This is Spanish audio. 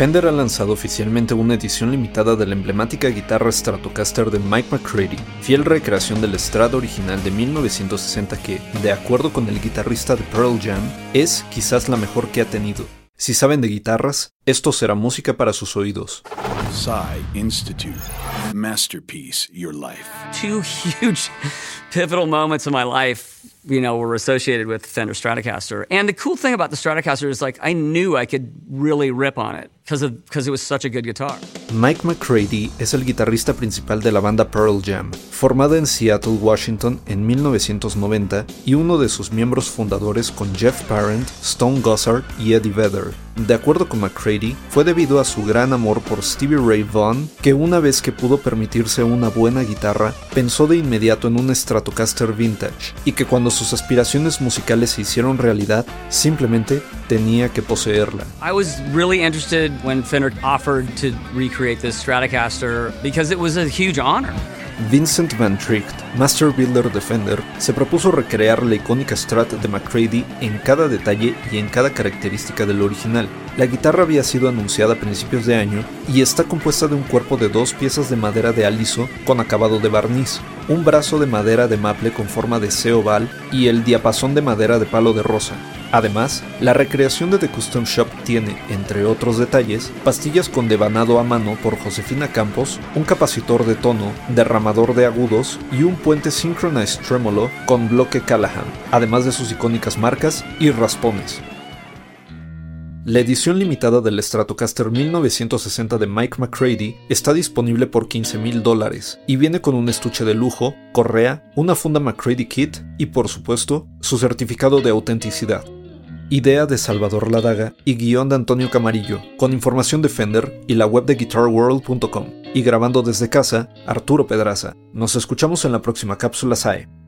Fender ha lanzado oficialmente una edición limitada de la emblemática guitarra Stratocaster de Mike McCready, fiel recreación del Strad original de 1960 que, de acuerdo con el guitarrista de Pearl Jam, es quizás la mejor que ha tenido. Si saben de guitarras, esto será música para sus oídos. Psy Institute. Masterpiece Your Life. Two huge pivotal moments in my life, you know, were associated with Fender Stratocaster. And the cool thing about the Stratocaster is like I knew I could really rip on it because of because it was such a good guitar. Mike McCready es el guitarrista principal de la banda Pearl Jam, formada en Seattle, Washington en 1990 y uno de sus miembros fundadores con Jeff Parent, Stone Gossard y Eddie Vedder. De acuerdo con McCready, fue debido a su gran amor por Stevie Ray Vaughan que una vez que pudo permitirse una buena guitarra, pensó de inmediato en un Stratocaster vintage y que cuando sus aspiraciones musicales se hicieron realidad, simplemente tenía que poseerla. I was really interested when Fender offered to recreate this Stratocaster because it was a huge honor. Vincent Van Tricht, Master Builder Defender, se propuso recrear la icónica Strat de McCready en cada detalle y en cada característica del original. La guitarra había sido anunciada a principios de año y está compuesta de un cuerpo de dos piezas de madera de aliso con acabado de barniz, un brazo de madera de maple con forma de C oval y el diapasón de madera de palo de rosa. Además, la recreación de The Custom Shop tiene, entre otros detalles, pastillas con devanado a mano por Josefina Campos, un capacitor de tono, derramador de agudos y un puente Synchronized Tremolo con bloque Callahan, además de sus icónicas marcas y raspones. La edición limitada del Stratocaster 1960 de Mike McCready está disponible por 15 mil dólares y viene con un estuche de lujo, correa, una funda McCready Kit y por supuesto su certificado de autenticidad. Idea de Salvador Ladaga y guion de Antonio Camarillo, con información de Fender y la web de guitarworld.com. Y grabando desde casa, Arturo Pedraza. Nos escuchamos en la próxima cápsula SAE.